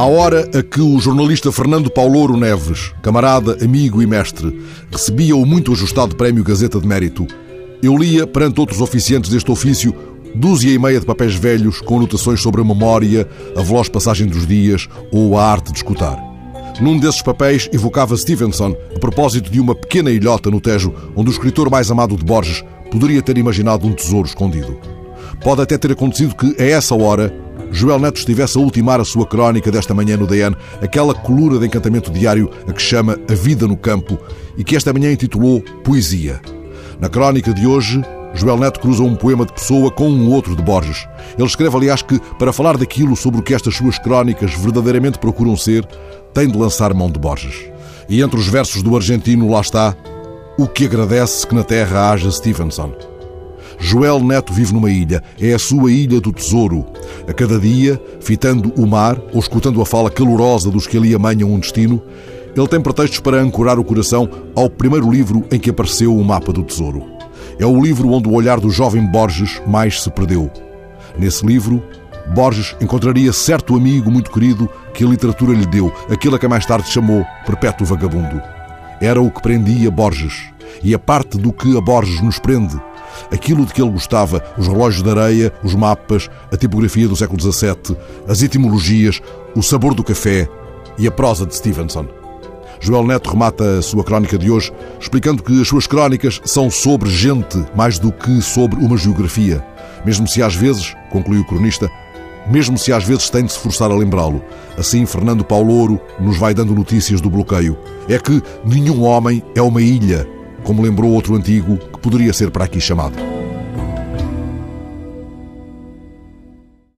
À hora a que o jornalista Fernando Paulouro Neves, camarada, amigo e mestre, recebia o muito ajustado Prémio Gazeta de Mérito, eu lia, perante outros oficiantes deste ofício, dúzia e meia de papéis velhos com anotações sobre a memória, a veloz passagem dos dias ou a arte de escutar. Num desses papéis evocava Stevenson a propósito de uma pequena ilhota no Tejo onde o escritor mais amado de Borges poderia ter imaginado um tesouro escondido. Pode até ter acontecido que, a essa hora, Joel Neto estivesse a ultimar a sua crónica desta manhã no DN, aquela coluna de encantamento diário a que chama A Vida no Campo e que esta manhã intitulou Poesia. Na crónica de hoje, Joel Neto cruza um poema de Pessoa com um outro de Borges. Ele escreve, aliás, que, para falar daquilo sobre o que estas suas crónicas verdadeiramente procuram ser, tem de lançar mão de Borges. E entre os versos do argentino, lá está: O que agradece que na terra haja Stevenson. Joel Neto vive numa ilha, é a sua ilha do tesouro. A cada dia, fitando o mar ou escutando a fala calorosa dos que ali amanham um destino, ele tem pretextos para ancorar o coração ao primeiro livro em que apareceu o mapa do tesouro. É o livro onde o olhar do jovem Borges mais se perdeu. Nesse livro, Borges encontraria certo amigo muito querido que a literatura lhe deu, aquele a que mais tarde chamou Perpétuo Vagabundo. Era o que prendia Borges, e a parte do que a Borges nos prende aquilo de que ele gostava, os relógios de areia, os mapas, a tipografia do século XVII, as etimologias, o sabor do café e a prosa de Stevenson. Joel Neto remata a sua crónica de hoje explicando que as suas crónicas são sobre gente mais do que sobre uma geografia. Mesmo se às vezes, conclui o cronista, mesmo se às vezes tem de se forçar a lembrá-lo. Assim, Fernando Paulouro nos vai dando notícias do bloqueio. É que nenhum homem é uma ilha, como lembrou outro antigo que poderia ser para aqui chamado.